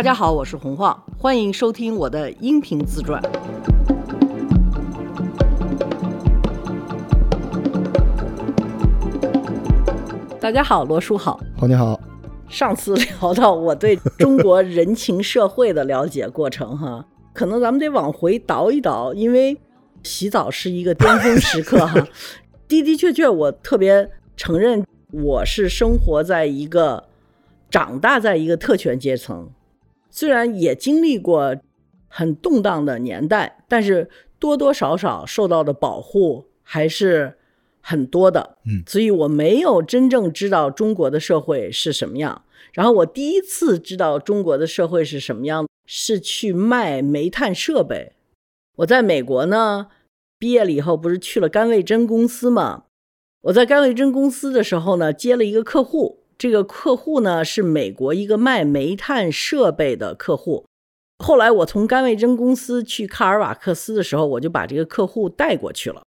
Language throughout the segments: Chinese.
大家好，我是洪晃，欢迎收听我的音频自传。大家好，罗叔好，洪你好。上次聊到我对中国人情社会的了解过程，哈，可能咱们得往回倒一倒，因为洗澡是一个巅峰时刻，哈。的的确确，我特别承认，我是生活在一个、长大在一个特权阶层，虽然也经历过很动荡的年代，但是多多少少受到的保护还是很多的。嗯，所以我没有真正知道中国的社会是什么样。然后我第一次知道中国的社会是什么样，是去卖煤炭设备。我在美国呢。毕业了以后，不是去了甘味珍公司吗？我在甘味珍公司的时候呢，接了一个客户。这个客户呢，是美国一个卖煤炭设备的客户。后来我从甘味珍公司去卡尔瓦克斯的时候，我就把这个客户带过去了。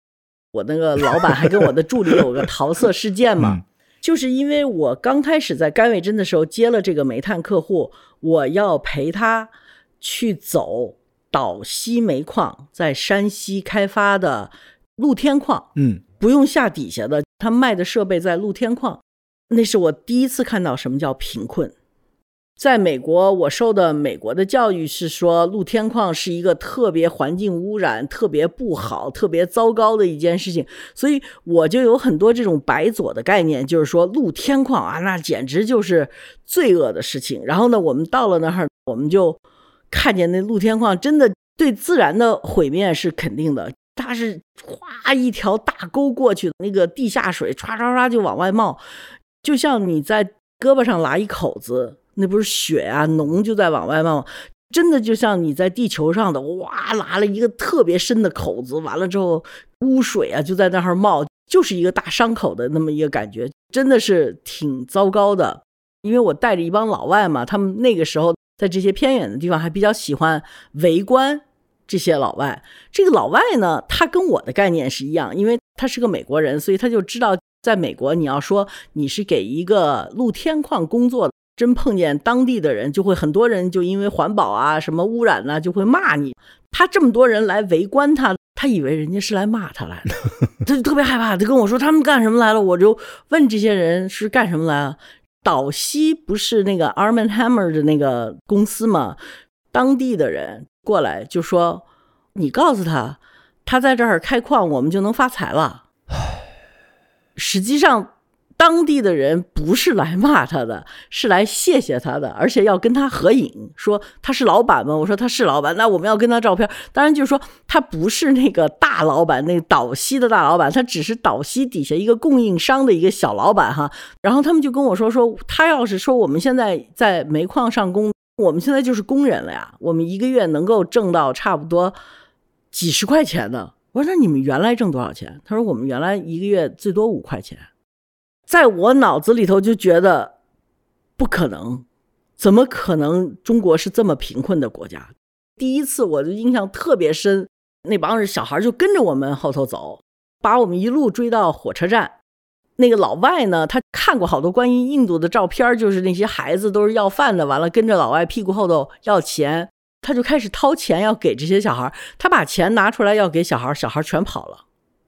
我那个老板还跟我的助理有个桃色事件嘛，就是因为我刚开始在甘味珍的时候接了这个煤炭客户，我要陪他去走。岛西煤矿在山西开发的露天矿，嗯，不用下底下的，他卖的设备在露天矿，那是我第一次看到什么叫贫困。在美国，我受的美国的教育是说，露天矿是一个特别环境污染、特别不好、特别糟糕的一件事情，所以我就有很多这种白左的概念，就是说露天矿啊，那简直就是罪恶的事情。然后呢，我们到了那儿，我们就。看见那露天矿真的对自然的毁灭是肯定的，它是哗一条大沟过去，那个地下水唰唰唰就往外冒，就像你在胳膊上拉一口子，那不是血啊，脓就在往外冒，真的就像你在地球上的哇拉了一个特别深的口子，完了之后污水啊就在那儿冒，就是一个大伤口的那么一个感觉，真的是挺糟糕的。因为我带着一帮老外嘛，他们那个时候。在这些偏远的地方，还比较喜欢围观这些老外。这个老外呢，他跟我的概念是一样，因为他是个美国人，所以他就知道，在美国，你要说你是给一个露天矿工作的，真碰见当地的人，就会很多人就因为环保啊、什么污染呢，就会骂你。他这么多人来围观他，他以为人家是来骂他来的，他就特别害怕。他跟我说他们干什么来了，我就问这些人是干什么来了。岛西不是那个 Arm and Hammer 的那个公司吗？当地的人过来就说：“你告诉他，他在这儿开矿，我们就能发财了。”实际上。当地的人不是来骂他的，是来谢谢他的，而且要跟他合影，说他是老板吗？我说他是老板，那我们要跟他照片。当然就是说他不是那个大老板，那岛西的大老板，他只是岛西底下一个供应商的一个小老板哈。然后他们就跟我说说，他要是说我们现在在煤矿上工，我们现在就是工人了呀，我们一个月能够挣到差不多几十块钱呢。我说那你们原来挣多少钱？他说我们原来一个月最多五块钱。在我脑子里头就觉得不可能，怎么可能？中国是这么贫困的国家。第一次我的印象特别深，那帮人小孩就跟着我们后头走，把我们一路追到火车站。那个老外呢，他看过好多关于印度的照片，就是那些孩子都是要饭的，完了跟着老外屁股后头要钱，他就开始掏钱要给这些小孩。他把钱拿出来要给小孩，小孩全跑了。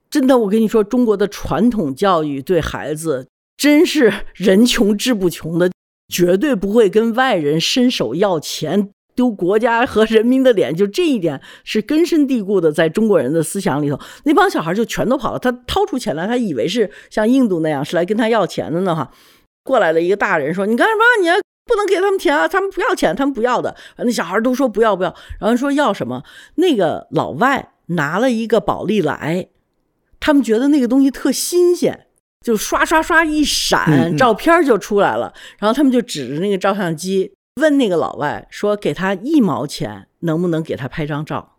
真的，我跟你说，中国的传统教育对孩子。真是人穷志不穷的，绝对不会跟外人伸手要钱，丢国家和人民的脸。就这一点是根深蒂固的，在中国人的思想里头。那帮小孩就全都跑了。他掏出钱来，他以为是像印度那样是来跟他要钱的呢。哈，过来了一个大人说：“你干什么？你不能给他们钱啊！他们不要钱，他们不要的。”那小孩都说不要不要，然后说要什么？那个老外拿了一个宝丽来，他们觉得那个东西特新鲜。就刷刷刷一闪，照片就出来了。然后他们就指着那个照相机问那个老外说：“给他一毛钱，能不能给他拍张照？”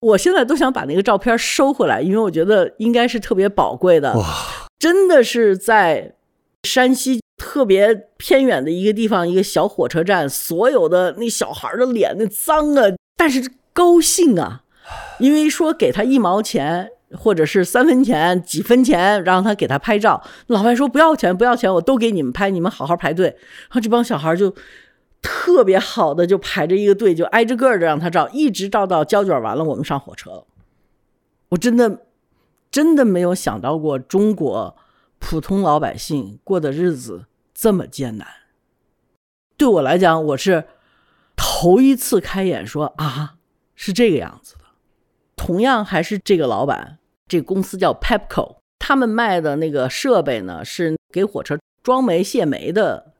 我现在都想把那个照片收回来，因为我觉得应该是特别宝贵的。哇，真的是在山西特别偏远的一个地方，一个小火车站，所有的那小孩的脸那脏啊，但是高兴啊，因为说给他一毛钱。或者是三分钱、几分钱，让他给他拍照。老外说不要钱，不要钱，我都给你们拍，你们好好排队。然后这帮小孩就特别好的就排着一个队，就挨着个的让他照，一直照到胶卷完了，我们上火车。我真的真的没有想到过中国普通老百姓过的日子这么艰难。对我来讲，我是头一次开眼，说啊，是这个样子的。同样还是这个老板，这公司叫 Pepco，他们卖的那个设备呢，是给火车装煤卸煤的。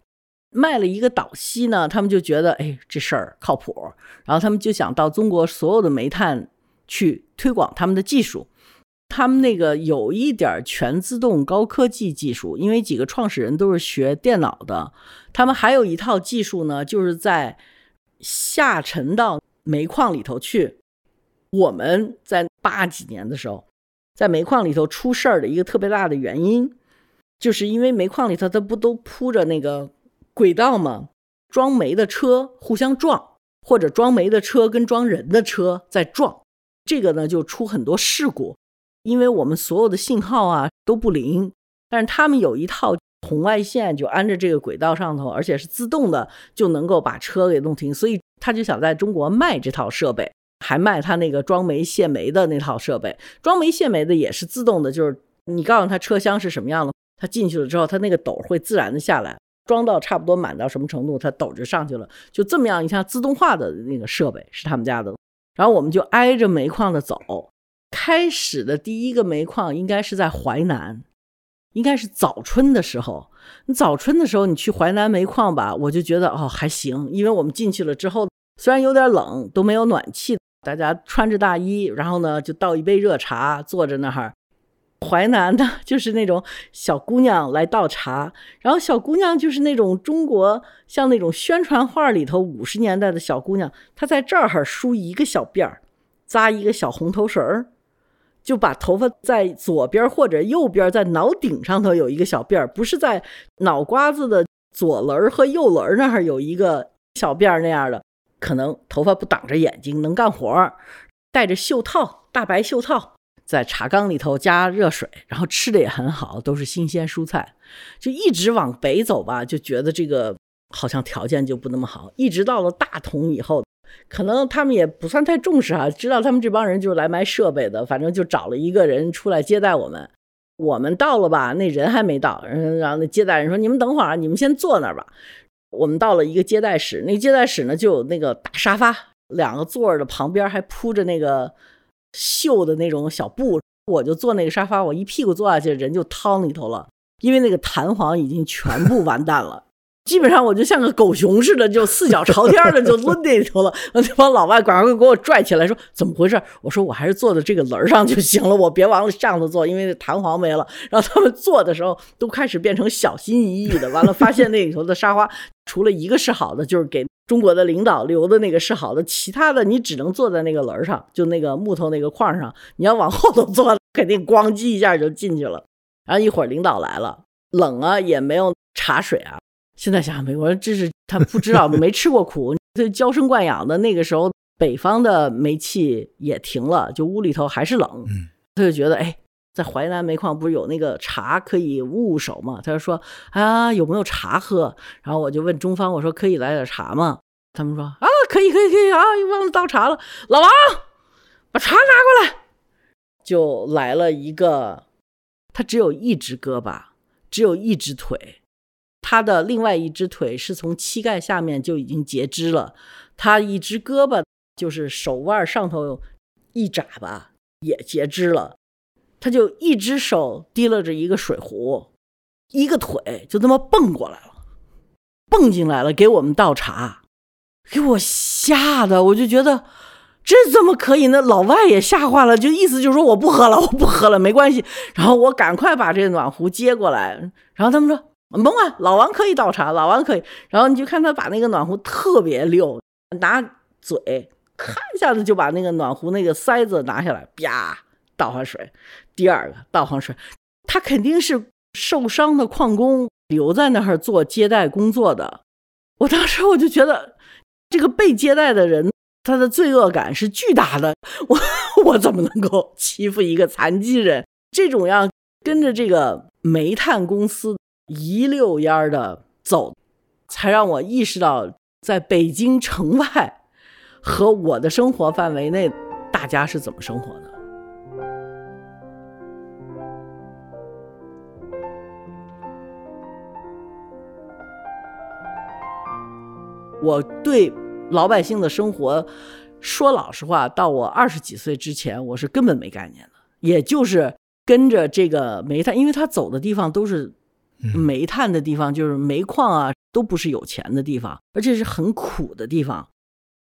卖了一个岛锡呢，他们就觉得，哎，这事儿靠谱，然后他们就想到中国所有的煤炭去推广他们的技术。他们那个有一点全自动高科技技术，因为几个创始人都是学电脑的，他们还有一套技术呢，就是在下沉到煤矿里头去。我们在八几年的时候，在煤矿里头出事儿的一个特别大的原因，就是因为煤矿里头它不都铺着那个轨道吗？装煤的车互相撞，或者装煤的车跟装人的车在撞，这个呢就出很多事故。因为我们所有的信号啊都不灵，但是他们有一套红外线就安着这个轨道上头，而且是自动的就能够把车给弄停，所以他就想在中国卖这套设备，还卖他那个装煤卸煤的那套设备。装煤卸煤的也是自动的，就是你告诉他车厢是什么样的，他进去了之后，他那个斗会自然的下来，装到差不多满到什么程度，他斗就上去了，就这么样一下自动化的那个设备是他们家的。然后我们就挨着煤矿的走。开始的第一个煤矿应该是在淮南，应该是早春的时候。你早春的时候，你去淮南煤矿吧，我就觉得哦还行，因为我们进去了之后，虽然有点冷，都没有暖气，大家穿着大衣，然后呢就倒一杯热茶，坐着那儿。淮南的就是那种小姑娘来倒茶，然后小姑娘就是那种中国像那种宣传画里头五十年代的小姑娘，她在这儿梳一个小辫儿，扎一个小红头绳儿。就把头发在左边或者右边，在脑顶上头有一个小辫儿，不是在脑瓜子的左轮和右轮那儿有一个小辫儿那样的，可能头发不挡着眼睛，能干活儿，戴着袖套，大白袖套，在茶缸里头加热水，然后吃的也很好，都是新鲜蔬菜，就一直往北走吧，就觉得这个好像条件就不那么好，一直到了大同以后。可能他们也不算太重视啊，知道他们这帮人就是来卖设备的，反正就找了一个人出来接待我们。我们到了吧，那人还没到，然后那接待人说：“你们等会儿，你们先坐那儿吧。”我们到了一个接待室，那接待室呢就有那个大沙发，两个座儿的旁边还铺着那个绣的那种小布，我就坐那个沙发，我一屁股坐下去，人就汤里头了，因为那个弹簧已经全部完蛋了。基本上我就像个狗熊似的，就四脚朝天的就抡那里头了。那帮老外赶快给我拽起来，说怎么回事？我说我还是坐在这个轮上就行了，我别往上头坐，因为弹簧没了。然后他们坐的时候都开始变成小心翼翼的。完了，发现那里头的沙发除了一个是好的，就是给中国的领导留的那个是好的，其他的你只能坐在那个轮上，就那个木头那个框上。你要往后头坐，肯定咣叽一下就进去了。然后一会儿领导来了，冷啊，也没有茶水啊。现在想想，美国人真是他不知道，没吃过苦，他娇生惯养的。那个时候，北方的煤气也停了，就屋里头还是冷。他就觉得，哎，在淮南煤矿不是有那个茶可以捂捂手吗？他就说啊，有没有茶喝？然后我就问中方，我说可以来点茶吗？他们说啊，可以，可以，可以啊，又忘了倒茶了。老王，把茶拿过来。就来了一个，他只有一只胳膊，只有一只腿。他的另外一只腿是从膝盖下面就已经截肢了，他一只胳膊就是手腕上头一眨巴也截肢了，他就一只手提拉着一个水壶，一个腿就这么蹦过来了，蹦进来了给我们倒茶，给我吓得我就觉得这怎么可以呢？老外也吓坏了，就意思就是说我不喝了，我不喝了，没关系。然后我赶快把这暖壶接过来，然后他们说。甭管老王可以倒茶，老王可以。然后你就看他把那个暖壶特别溜，拿嘴咔一下子就把那个暖壶那个塞子拿下来，啪倒上水。第二个倒上水，他肯定是受伤的矿工留在那儿做接待工作的。我当时我就觉得，这个被接待的人他的罪恶感是巨大的。我 我怎么能够欺负一个残疾人？这种样跟着这个煤炭公司。一溜烟儿的走，才让我意识到在北京城外和我的生活范围内，大家是怎么生活的。我对老百姓的生活，说老实话，到我二十几岁之前，我是根本没概念的。也就是跟着这个煤炭，因为他走的地方都是煤炭的地方，就是煤矿啊，都不是有钱的地方，而且是很苦的地方。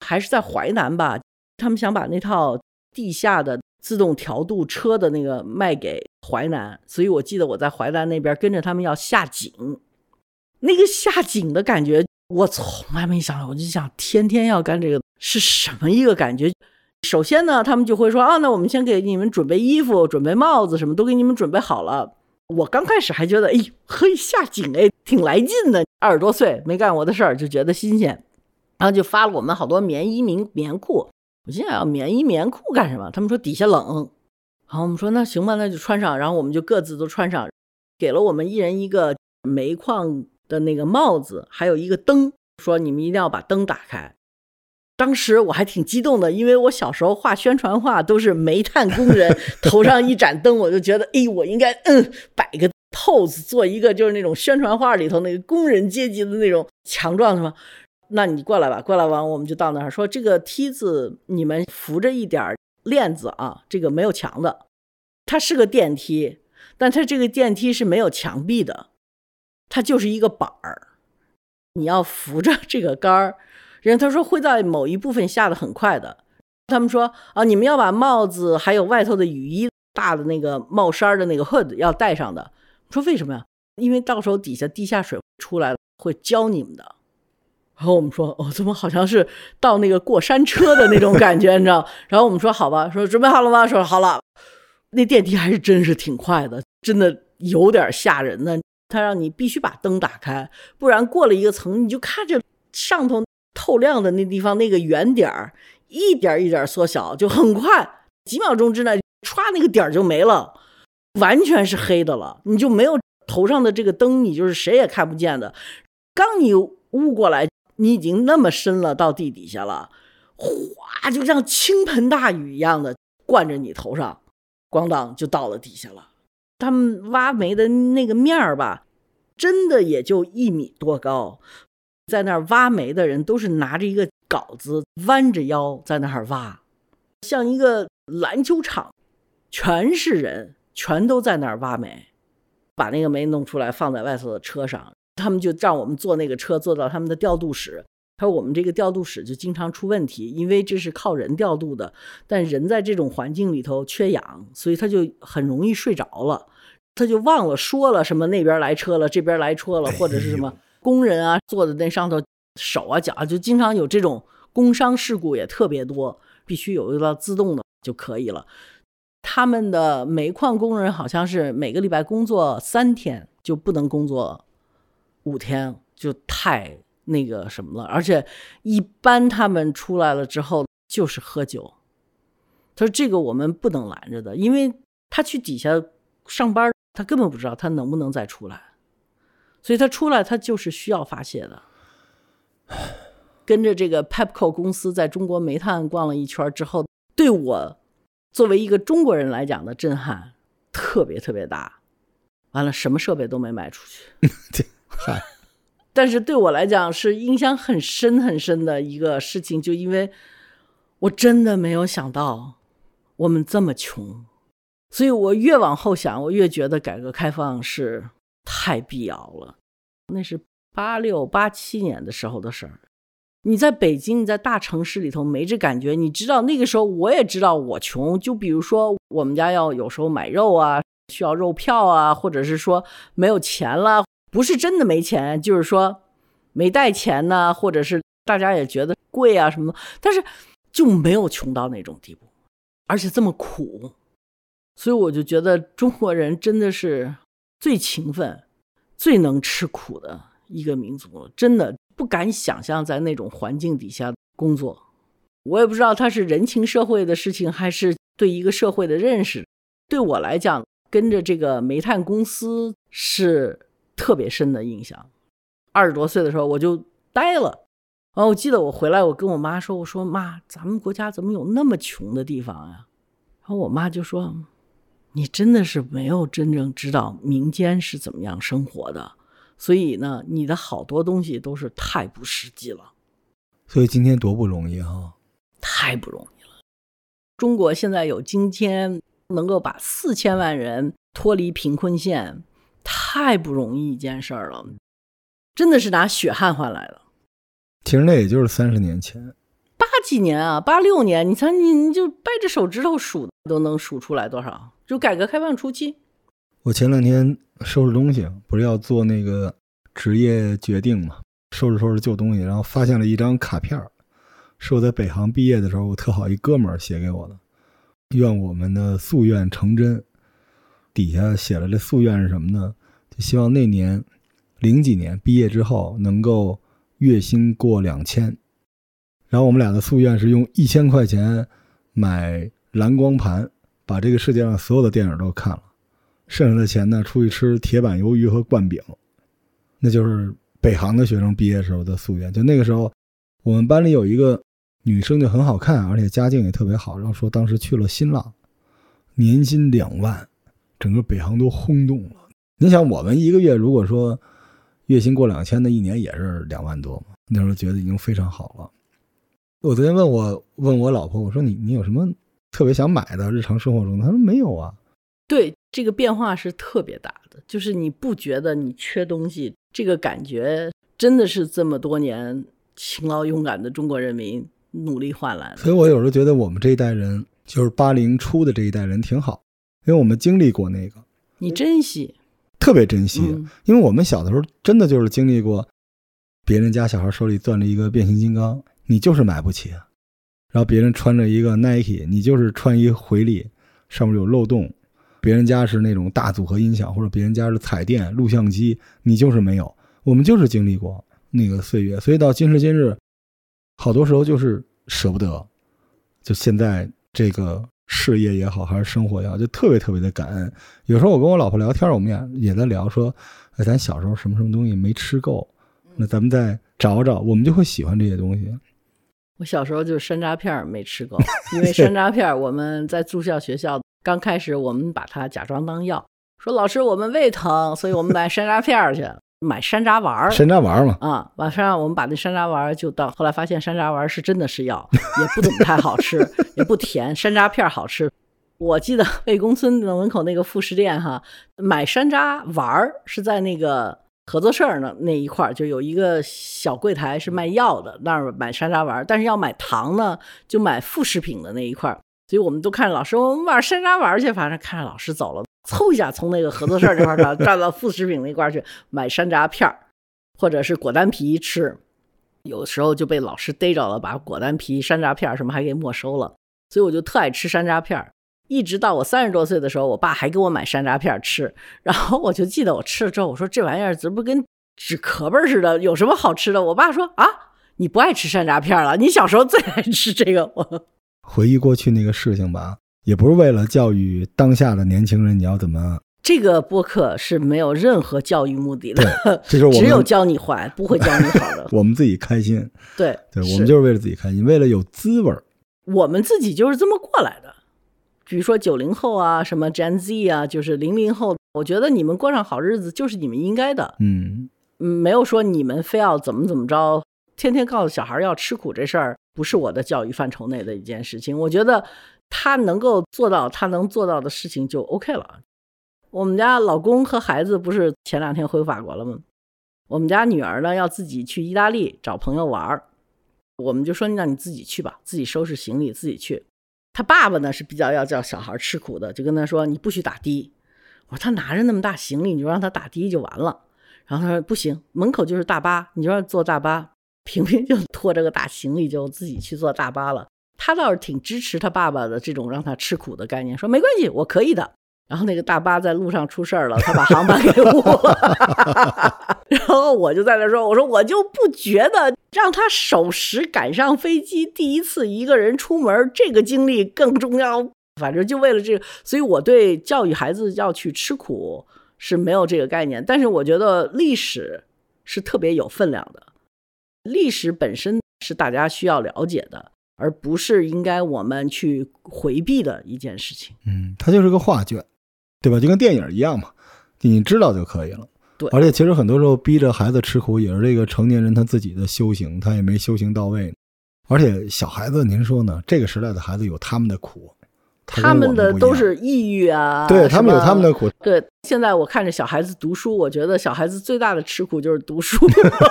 还是在淮南吧，他们想把那套地下的自动调度车的那个卖给淮南，所以我记得我在淮南那边跟着他们要下井，那个下井的感觉。我从来没想到，我就想天天要干这个是什么一个感觉？首先呢，他们就会说啊，那我们先给你们准备衣服、准备帽子，什么都给你们准备好了。我刚开始还觉得，哎，可以下井，哎，挺来劲的。二十多岁没干过的事儿，就觉得新鲜，然后就发了我们好多棉衣、棉棉裤。我心想，要棉衣、棉裤干什么？他们说底下冷。然后我们说那行吧，那就穿上。然后我们就各自都穿上，给了我们一人一个煤矿。的那个帽子，还有一个灯，说你们一定要把灯打开。当时我还挺激动的，因为我小时候画宣传画都是煤炭工人 头上一盏灯，我就觉得，哎，我应该嗯摆个 pose，做一个就是那种宣传画里头那个工人阶级的那种强壮，什么？那你过来吧，过来完我们就到那儿说，这个梯子你们扶着一点链子啊，这个没有墙的，它是个电梯，但它这个电梯是没有墙壁的。它就是一个板儿，你要扶着这个杆儿。人他说会在某一部分下的很快的。他们说啊，你们要把帽子还有外头的雨衣、大的那个帽衫的那个 hood 要戴上的。说为什么呀？因为到时候底下地下水出来了会浇你们的。然后我们说哦，怎么好像是到那个过山车的那种感觉，你知道？然后我们说好吧，说准备好了吗？说好了。那电梯还是真是挺快的，真的有点吓人呢。他让你必须把灯打开，不然过了一个层，你就看着上头透亮的那地方那个圆点儿一点一点缩小，就很快几秒钟之内，歘那个点儿就没了，完全是黑的了。你就没有头上的这个灯，你就是谁也看不见的。刚你悟过来，你已经那么深了，到地底下了，哗，就像倾盆大雨一样的灌着你头上，咣当就到了底下了。他们挖煤的那个面儿吧，真的也就一米多高，在那儿挖煤的人都是拿着一个镐子，弯着腰在那儿挖，像一个篮球场，全是人，全都在那儿挖煤，把那个煤弄出来放在外头的车上，他们就让我们坐那个车，坐到他们的调度室。他说我们这个调度室就经常出问题，因为这是靠人调度的，但人在这种环境里头缺氧，所以他就很容易睡着了。他就忘了说了什么，那边来车了，这边来车了，或者是什么工人啊坐在那上头，手啊脚啊，就经常有这种工伤事故也特别多，必须有一个自动的就可以了。他们的煤矿工人好像是每个礼拜工作三天，就不能工作五天，就太那个什么了。而且一般他们出来了之后就是喝酒。他说这个我们不能拦着的，因为他去底下上班。他根本不知道他能不能再出来，所以他出来他就是需要发泄的。跟着这个 Pepco 公司在中国煤炭逛了一圈之后，对我作为一个中国人来讲的震撼特别特别大。完了，什么设备都没卖出去。嗨，但是对我来讲是印象很深很深的一个事情，就因为我真的没有想到我们这么穷。所以我越往后想，我越觉得改革开放是太必要了。那是八六八七年的时候的事儿。你在北京，你在大城市里头没这感觉。你知道那个时候，我也知道我穷。就比如说，我们家要有时候买肉啊，需要肉票啊，或者是说没有钱了，不是真的没钱，就是说没带钱呢，或者是大家也觉得贵啊什么的。但是就没有穷到那种地步，而且这么苦。所以我就觉得中国人真的是最勤奋、最能吃苦的一个民族，真的不敢想象在那种环境底下工作。我也不知道他是人情社会的事情，还是对一个社会的认识。对我来讲，跟着这个煤炭公司是特别深的印象。二十多岁的时候我就呆了，然后，我记得我回来，我跟我妈说：“我说妈，咱们国家怎么有那么穷的地方呀？”然后我妈就说：“你真的是没有真正知道民间是怎么样生活的，所以呢，你的好多东西都是太不实际了。”所以今天多不容易哈，太不容易了。中国现在有今天能够把四千万人脱离贫困线，太不容易一件事儿了，真的是拿血汗换来的。其实那也就是三十年前，八几年啊，八六年，你猜你你就掰着手指头数都能数出来多少？就改革开放初期。我前两天收拾东西，不是要做那个职业决定嘛，收拾收拾旧东西，然后发现了一张卡片是我在北航毕业的时候，我特好一哥们儿写给我的，愿我们的夙愿成真。底下写了这夙愿是什么呢？就希望那年零几年毕业之后能够。月薪过两千，然后我们俩的夙愿是用一千块钱买蓝光盘，把这个世界上所有的电影都看了，剩下的钱呢出去吃铁板鱿鱼和灌饼，那就是北航的学生毕业时候的夙愿。就那个时候，我们班里有一个女生就很好看，而且家境也特别好，然后说当时去了新浪，年薪两万，整个北航都轰动了。你想，我们一个月如果说。月薪过两千的一年也是两万多嘛，那时候觉得已经非常好了。我昨天问我问我老婆，我说你你有什么特别想买的日常生活中？他说没有啊。对，这个变化是特别大的，就是你不觉得你缺东西，这个感觉真的是这么多年勤劳勇敢的中国人民努力换来的。所以我有时候觉得我们这一代人，就是八零初的这一代人挺好，因为我们经历过那个，你珍惜。特别珍惜，因为我们小的时候真的就是经历过，别人家小孩手里攥着一个变形金刚，你就是买不起；然后别人穿着一个 Nike，你就是穿一回力，上面有漏洞；别人家是那种大组合音响，或者别人家是彩电、录像机，你就是没有。我们就是经历过那个岁月，所以到今时今日，好多时候就是舍不得。就现在这个。事业也好，还是生活也好，就特别特别的感恩。有时候我跟我老婆聊天，我们俩也在聊说，哎，咱小时候什么什么东西没吃够，那咱们再找找，我们就会喜欢这些东西。我小时候就是山楂片没吃够，因为山楂片 我们在住校学校刚开始，我们把它假装当药，说老师我们胃疼，所以我们买山楂片去。买山楂丸儿，山楂丸儿嘛，啊，晚上我们把那山楂丸儿就到，后来发现山楂丸儿是真的是药，也不怎么太好吃，也不甜，山楂片好吃。我记得魏公村门口那个副食店哈，买山楂丸儿是在那个合作社呢那一块儿，就有一个小柜台是卖药的，那儿买山楂丸儿，但是要买糖呢，就买副食品的那一块儿。所以我们都看着老师，我们玩山楂丸儿去，反正看着老师走了。凑一下从那个合作社这块儿转 到副食品那块儿去买山楂片儿，或者是果丹皮吃，有时候就被老师逮着了，把果丹皮、山楂片儿什么还给没收了。所以我就特爱吃山楂片儿，一直到我三十多岁的时候，我爸还给我买山楂片儿吃。然后我就记得我吃了之后，我说这玩意儿怎么跟纸壳儿似的？有什么好吃的？我爸说啊，你不爱吃山楂片了，你小时候最爱吃这个。我回忆过去那个事情吧。也不是为了教育当下的年轻人，你要怎么？这个播客是没有任何教育目的的，这是我只有教你坏，不会教你好的。我们自己开心，对对，我们就是为了自己开心，为了有滋味儿。我们自己就是这么过来的。比如说九零后啊，什么 Gen Z 啊，就是零零后，我觉得你们过上好日子就是你们应该的。嗯嗯，没有说你们非要怎么怎么着，天天告诉小孩要吃苦这事儿，不是我的教育范畴内的一件事情。我觉得。他能够做到他能做到的事情就 OK 了。我们家老公和孩子不是前两天回法国了吗？我们家女儿呢要自己去意大利找朋友玩儿，我们就说让你自己去吧，自己收拾行李自己去。他爸爸呢是比较要叫小孩吃苦的，就跟他说你不许打的。我说他拿着那么大行李，你就让他打的就完了。然后他说不行，门口就是大巴，你就让坐大巴。平平就拖着个大行李就自己去坐大巴了。他倒是挺支持他爸爸的这种让他吃苦的概念，说没关系，我可以的。然后那个大巴在路上出事儿了，他把航班给误了。然后我就在那说，我说我就不觉得让他守时赶上飞机，第一次一个人出门这个经历更重要。反正就为了这个，所以我对教育孩子要去吃苦是没有这个概念。但是我觉得历史是特别有分量的，历史本身是大家需要了解的，而不是应该我们去回避的一件事情。嗯，它就是个画卷，对吧？就跟电影一样嘛，你知道就可以了。对而且其实很多时候逼着孩子吃苦，也是这个成年人他自己的修行，他也没修行到位。而且小孩子，您说呢？这个时代的孩子有他们的苦，他们的都是抑郁啊，对他们有他们的苦，对，现在我看着小孩子读书，我觉得小孩子最大的吃苦就是读书。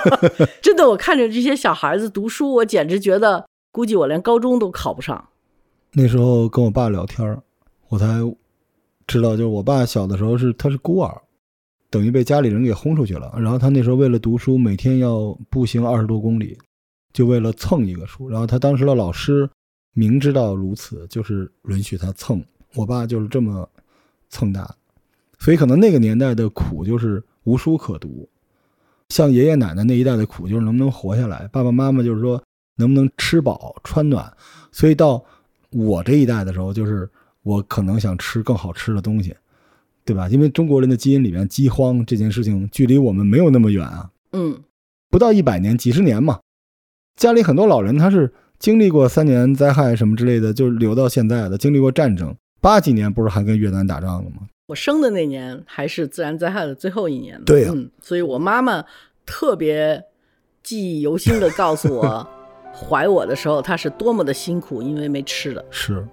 真的，我看着这些小孩子读书，我简直觉得，估计我连高中都考不上。那时候跟我爸聊天我才知道，就是我爸小的时候是他是孤儿，等于被家里人给轰出去了。然后他那时候为了读书，每天要步行二十多公里，就为了蹭一个书。然后他当时的老师明知道如此，就是允许他蹭。我爸就是这么蹭大的，所以可能那个年代的苦就是无书可读。像爷爷奶奶那一代的苦，就是能不能活下来；爸爸妈妈就是说能不能吃饱穿暖。所以到我这一代的时候，就是我可能想吃更好吃的东西，对吧？因为中国人的基因里面，饥荒这件事情距离我们没有那么远啊，嗯，不到一百年、几十年嘛。家里很多老人他是经历过三年灾害什么之类的，就留到现在的，经历过战争，八几年不是还跟越南打仗了吗？我生的那年还是自然灾害的最后一年呢。对呀嗯，所以我妈妈特别记忆犹新的告诉我，怀我的时候她是多么的辛苦，因为没吃的。是。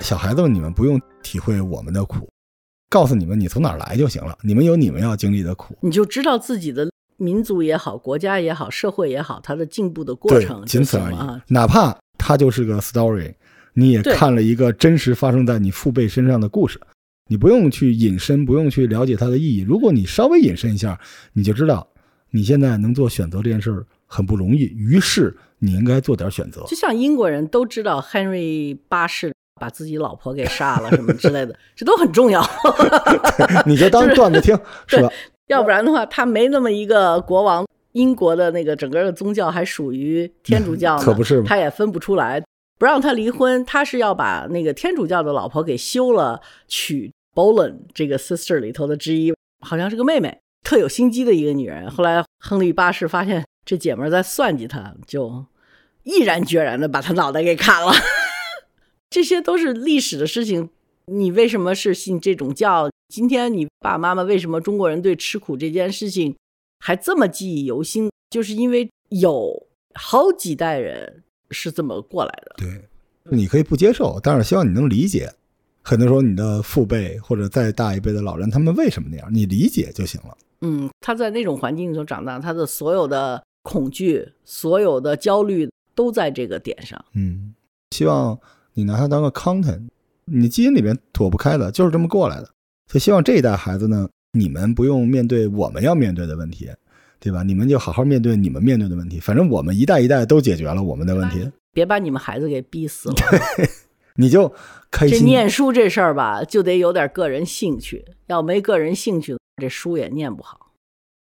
小孩子们，你们不用体会我们的苦，告诉你们你从哪儿来就行了。你们有你们要经历的苦，你就知道自己的民族也好，国家也好，社会也好，它的进步的过对程，仅此而已。啊。哪怕它就是个 story，你也看了一个真实发生在你父辈身上的故事，你不用去引申，不用去了解它的意义。如果你稍微引申一下，你就知道你现在能做选择这件事儿很不容易，于是你应该做点选择。就像英国人都知道 Henry 八世把自己老婆给杀了什么之类的，这都很重要。你就当段子听，是吧？要不然的话，他没那么一个国王。英国的那个整个的宗教还属于天主教呢，可不是吗他也分不出来，不让他离婚，他是要把那个天主教的老婆给休了，娶 Boleyn 这个 sister 里头的之一，好像是个妹妹，特有心机的一个女人。后来亨利八世发现这姐们儿在算计他，就毅然决然的把他脑袋给砍了。这些都是历史的事情。你为什么是信这种教？今天你爸爸妈妈为什么中国人对吃苦这件事情还这么记忆犹新？就是因为有好几代人是这么过来的。对，你可以不接受，但是希望你能理解。很多时候，你的父辈或者再大一辈的老人，他们为什么那样，你理解就行了。嗯，他在那种环境中长大，他的所有的恐惧、所有的焦虑都在这个点上。嗯，希望你拿它当个 content，你基因里面躲不开的，就是这么过来的。所以希望这一代孩子呢，你们不用面对我们要面对的问题，对吧？你们就好好面对你们面对的问题。反正我们一代一代都解决了我们的问题，别把你们孩子给逼死了。你就开这心。念书这事儿吧，就得有点个人兴趣，要没个人兴趣，这书也念不好。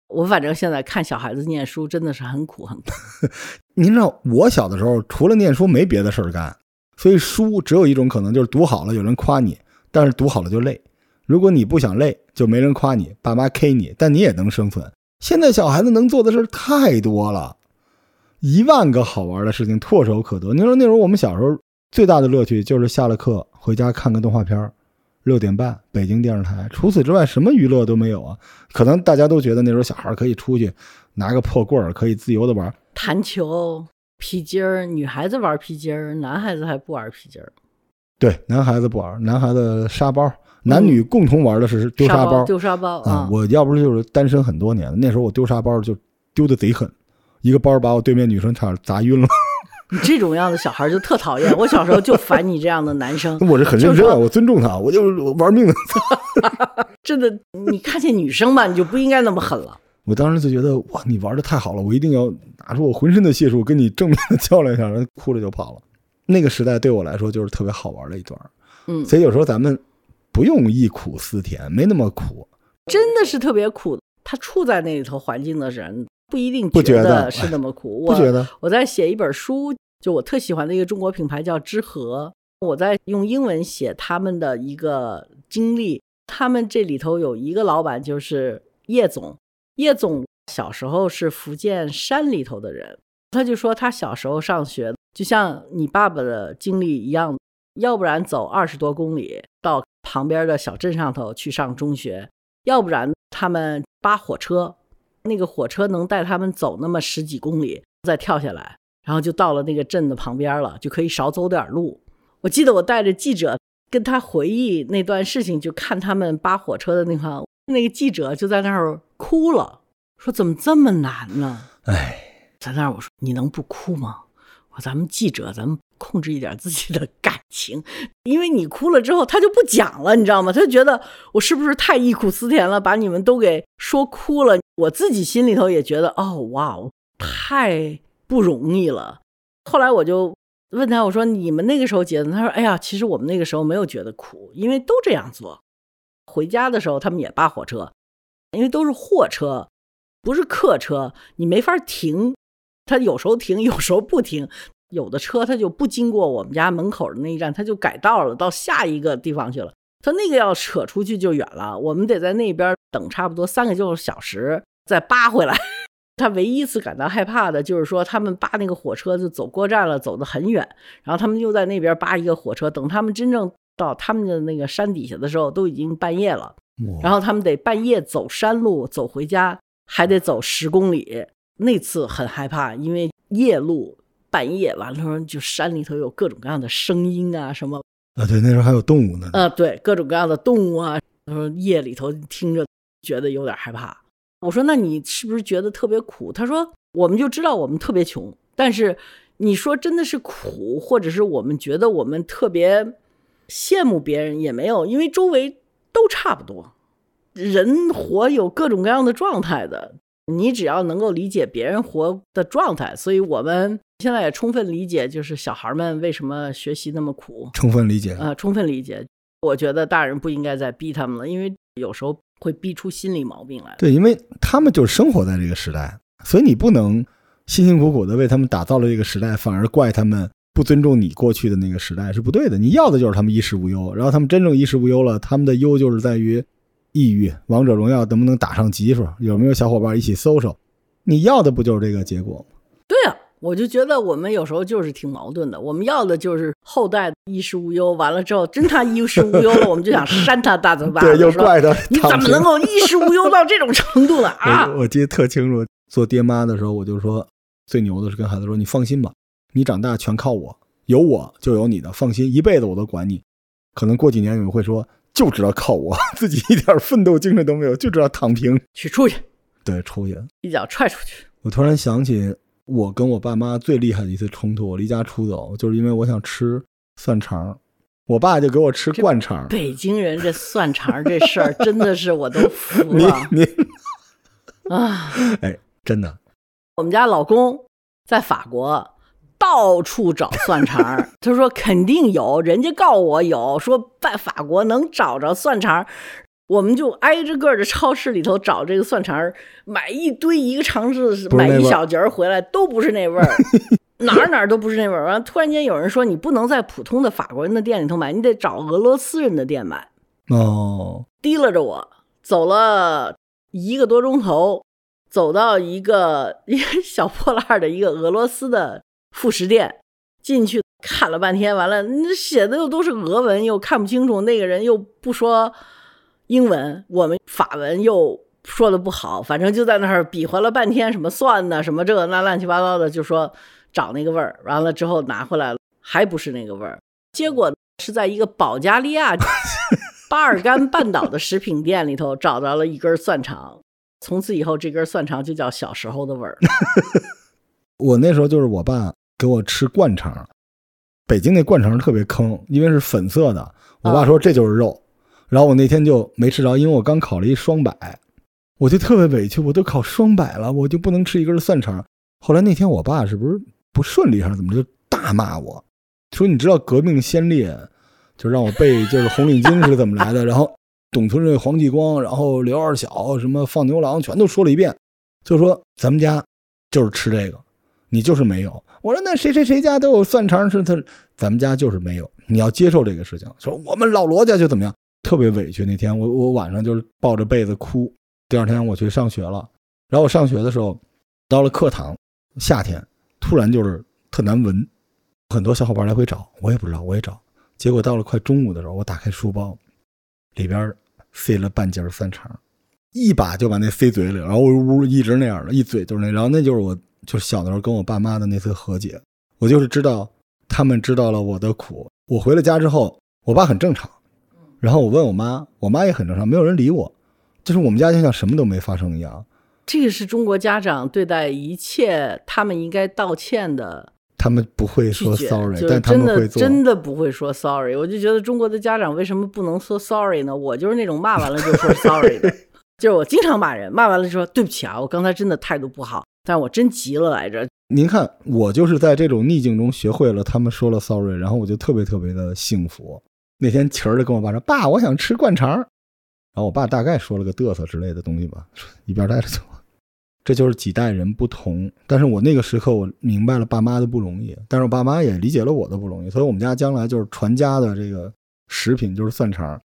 我反正现在看小孩子念书真的是很苦很苦。您知道，我小的时候除了念书没别的事儿干，所以书只有一种可能，就是读好了有人夸你，但是读好了就累。如果你不想累，就没人夸你，爸妈 K 你，但你也能生存。现在小孩子能做的事太多了，一万个好玩的事情唾手可得。你说那时候我们小时候最大的乐趣就是下了课回家看个动画片儿，六点半北京电视台。除此之外，什么娱乐都没有啊。可能大家都觉得那时候小孩可以出去拿个破棍儿，可以自由的玩。弹球、皮筋儿，女孩子玩皮筋儿，男孩子还不玩皮筋儿。对，男孩子不玩，男孩子沙包，男女共同玩的是丢沙包。嗯丢沙包啊、啊！我要不是就是单身很多年，那时候我丢沙包就丢的贼狠，一个包把我对面女生差点砸晕了。你这种样的小孩就特讨厌。我小时候就烦你这样的男生，我是很认真我尊重他，我就是玩命的。真的，你看见女生吧，你就不应该那么狠了。我当时就觉得哇，你玩的太好了，我一定要拿出我浑身的解数跟你正面的较量一下，然后哭着就跑了。那个时代对我来说就是特别好玩的一段，嗯，所以有时候咱们不用忆苦思甜，没那么苦。真的是特别苦。他处在那里头环境的人不一定不觉得得是那么苦。我不觉得？我在写一本书，就我特喜欢的一个中国品牌叫知和，我在用英文写他们的一个经历。他们这里头有一个老板，就是叶总。叶总小时候是福建山里头的人，他就说他小时候上学就像你爸爸的经历一样，要不然走二十多公里到旁边的小镇上头去上中学，要不然他们扒火车，那个火车能带他们走那么十几公里，再跳下来，然后就到了那个镇的旁边了，就可以少走点路。我记得我带着记者跟他回忆那段事情，就看他们扒火车的那块，那个记者就在那儿哭了，说怎么这么难呢？哎，在那儿我说你能不哭吗？我说咱们记者，咱们控制一点自己的感情，因为你哭了之后他就不讲了，你知道吗？他就觉得我是不是太忆苦思甜了，把你们都给说哭了。我自己心里头也觉得，哦，哇，太不容易了。后来我就。问他，我说你们那个时候觉得？他说：“哎呀，其实我们那个时候没有觉得苦，因为都这样做。回家的时候他们也扒火车，因为都是货车，不是客车，你没法停。他有时候停，有时候不停。有的车他就不经过我们家门口的那一站，他就改道了，到下一个地方去了。他那个要扯出去就远了，我们得在那边等差不多三个多小时再扒回来。”他唯一一次感到害怕的就是说，他们扒那个火车就走过站了，走得很远，然后他们又在那边扒一个火车。等他们真正到他们的那个山底下的时候，都已经半夜了。然后他们得半夜走山路走回家，还得走十公里。那次很害怕，因为夜路半夜完了，就山里头有各种各样的声音啊，什么啊，对，那时候还有动物呢。啊，对，各种各样的动物啊，他说夜里头听着觉得有点害怕。我说：“那你是不是觉得特别苦？”他说：“我们就知道我们特别穷，但是你说真的是苦，或者是我们觉得我们特别羡慕别人也没有，因为周围都差不多。人活有各种各样的状态的，你只要能够理解别人活的状态，所以我们现在也充分理解，就是小孩们为什么学习那么苦，充分理解啊，充分理解。我觉得大人不应该再逼他们了，因为有时候。”会逼出心理毛病来。对，因为他们就生活在这个时代，所以你不能辛辛苦苦的为他们打造了这个时代，反而怪他们不尊重你过去的那个时代是不对的。你要的就是他们衣食无忧，然后他们真正衣食无忧了，他们的忧就是在于抑郁。王者荣耀能不能打上级数？有没有小伙伴一起搜搜？你要的不就是这个结果吗？对啊。我就觉得我们有时候就是挺矛盾的，我们要的就是后代衣食无忧，完了之后真他衣食无忧了，我们就想扇他大嘴巴。对，又怪他，你怎么能够衣食无忧到这种程度呢？啊！我记得特清楚，做爹妈的时候，我就说最牛的是跟孩子说：“你放心吧，你长大全靠我，有我就有你的，放心，一辈子我都管你。”可能过几年你们会说，就知道靠我 自己一点奋斗精神都没有，就知道躺平去出去。对，出去一脚踹出去。我突然想起。我跟我爸妈最厉害的一次冲突，我离家出走，就是因为我想吃蒜肠，我爸就给我吃灌肠。北京人这蒜肠这事儿 真的是我都服了。你啊，哎，真的，我们家老公在法国到处找蒜肠，他说肯定有，人家告我有，说在法国能找着蒜肠。我们就挨着个的超市里头找这个蒜肠买一堆一个肠子，买一小截儿回来都不是那味儿，哪儿哪儿都不是那味儿。完，突然间有人说你不能在普通的法国人的店里头买，你得找俄罗斯人的店买。哦，提拉着我走了一个多钟头，走到一个一个 小破烂的一个俄罗斯的副食店，进去看了半天，完了那写的又都是俄文，又看不清楚，那个人又不说。英文我们法文又说的不好，反正就在那儿比划了半天，什么蒜呢，什么这个那乱七八糟的，就说找那个味儿。完了之后拿回来了，还不是那个味儿。结果是在一个保加利亚 巴尔干半岛的食品店里头找到了一根蒜肠，从此以后这根蒜肠就叫小时候的味儿。我那时候就是我爸给我吃灌肠，北京那灌肠特别坑，因为是粉色的。我爸说这就是肉。然后我那天就没吃着，因为我刚烤了一双百，我就特别委屈，我都烤双百了，我就不能吃一根蒜肠。后来那天我爸是不是不顺利还是怎么，就大骂我，说你知道革命先烈，就让我背就是红领巾是怎么来的，然后董存瑞、黄继光，然后刘二小什么放牛郎全都说了一遍，就说咱们家就是吃这个，你就是没有。我说那谁谁谁家都有蒜肠，是他咱们家就是没有。你要接受这个事情。说我们老罗家就怎么样，特别委屈。那天我我晚上就是抱着被子哭。第二天我去上学了，然后我上学的时候，到了课堂，夏天突然就是特难闻，很多小伙伴来回找，我也不知道，我也找。结果到了快中午的时候，我打开书包，里边塞了半截蒜肠，一把就把那塞嘴里，然后呜呜一直那样的，一嘴就是那。然后那就是我就小的时候跟我爸妈的那次和解。我就是知道他们知道了我的苦。我回了家之后，我爸很正常，然后我问我妈，我妈也很正常，没有人理我。就是我们家就像什么都没发生一样，这个是中国家长对待一切他们应该道歉的。他们不会说 sorry，但他们会做，真的不会说 sorry。我就觉得中国的家长为什么不能说 sorry 呢？我就是那种骂完了就说 sorry 的，就是我经常骂人，骂完了就说对不起啊，我刚才真的态度不好，但我真急了来着。您看，我就是在这种逆境中学会了他们说了 sorry，然后我就特别特别的幸福。那天晴儿就跟我爸说：“爸，我想吃灌肠。”然后我爸大概说了个嘚瑟之类的东西吧，一边待着走。这就是几代人不同，但是我那个时刻我明白了爸妈的不容易，但是我爸妈也理解了我的不容易，所以我们家将来就是传家的这个食品就是蒜肠，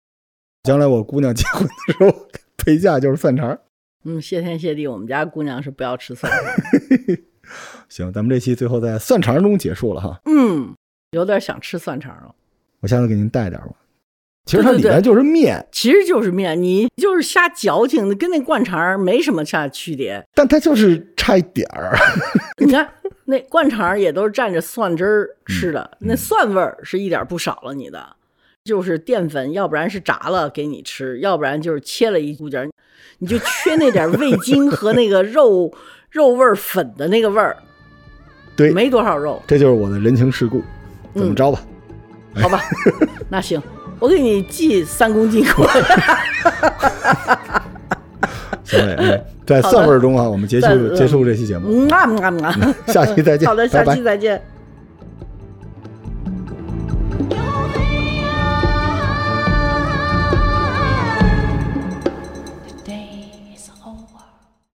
将来我姑娘结婚的时候 陪嫁就是蒜肠。嗯，谢天谢地，我们家姑娘是不要吃蒜肠。行，咱们这期最后在蒜肠中结束了哈。嗯，有点想吃蒜肠了，我下次给您带点吧。其实它里面就是面，其实就是面，你就是瞎矫情，跟那灌肠没什么啥区别。但它就是差一点儿。你看那灌肠也都是蘸着蒜汁儿吃的，那蒜味儿是一点不少了。你的就是淀粉，要不然是炸了给你吃，要不然就是切了一股点你就缺那点味精和那个肉肉味粉的那个味儿。对，没多少肉。这就是我的人情世故，怎么着吧？好吧，那行。我给你寄三公斤过来。行嘞，在蒜味中啊，我们结束结束这期节目。啊啊啊！下期再见。好的，下期再见。